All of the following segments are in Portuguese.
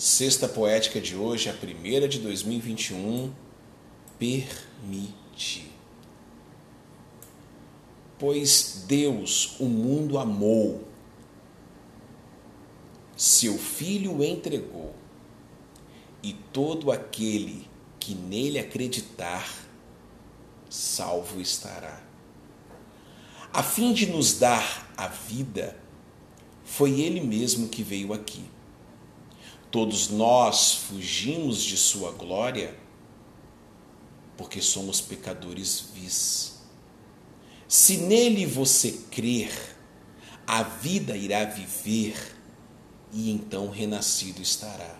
Sexta poética de hoje, a primeira de 2021. Permite. Pois Deus o mundo amou, seu Filho entregou, e todo aquele que nele acreditar, salvo estará. A fim de nos dar a vida, foi Ele mesmo que veio aqui. Todos nós fugimos de Sua glória porque somos pecadores vis. Se nele você crer, a vida irá viver e então renascido estará.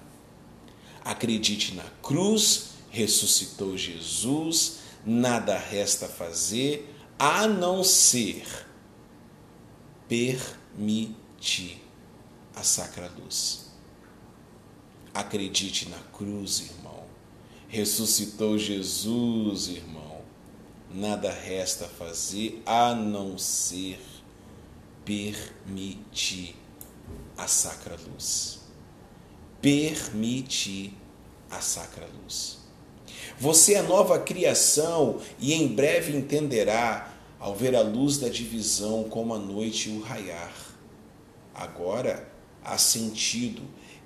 Acredite na cruz, ressuscitou Jesus, nada resta fazer a não ser permitir a sacra luz. Acredite na cruz, irmão. Ressuscitou Jesus, irmão. Nada resta fazer a não ser permitir a sacra luz. Permitir a sacra luz. Você é nova criação e em breve entenderá ao ver a luz da divisão como a noite o raiar. Agora há sentido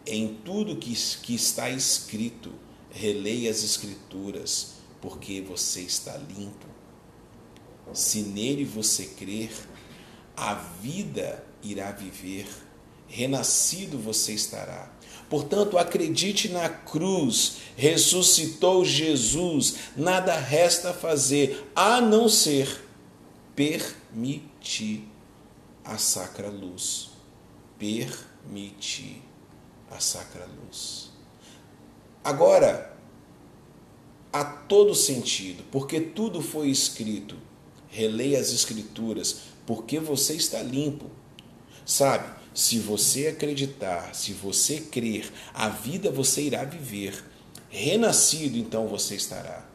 em tudo que, que está escrito. Releia as Escrituras, porque você está limpo. Se nele você crer, a vida irá viver, renascido você estará. Portanto, acredite na cruz, ressuscitou Jesus, nada resta fazer a não ser permitir a sacra luz. Permitir a sacra luz. Agora, há todo sentido, porque tudo foi escrito. Releia as escrituras, porque você está limpo. Sabe, se você acreditar, se você crer, a vida você irá viver. Renascido, então você estará.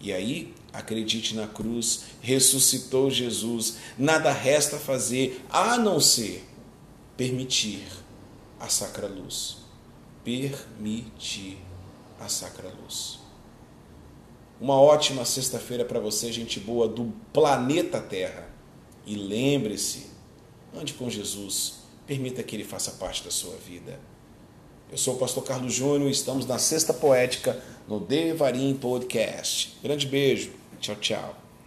E aí, acredite na cruz, ressuscitou Jesus, nada resta fazer a não ser permitir a sacra luz. Permitir a sacra luz. Uma ótima sexta-feira para você, gente boa do planeta Terra. E lembre-se, ande com Jesus, permita que ele faça parte da sua vida. Eu sou o pastor Carlos Júnior e estamos na Sexta Poética no Devarim Podcast. Grande beijo. Tchau, tchau.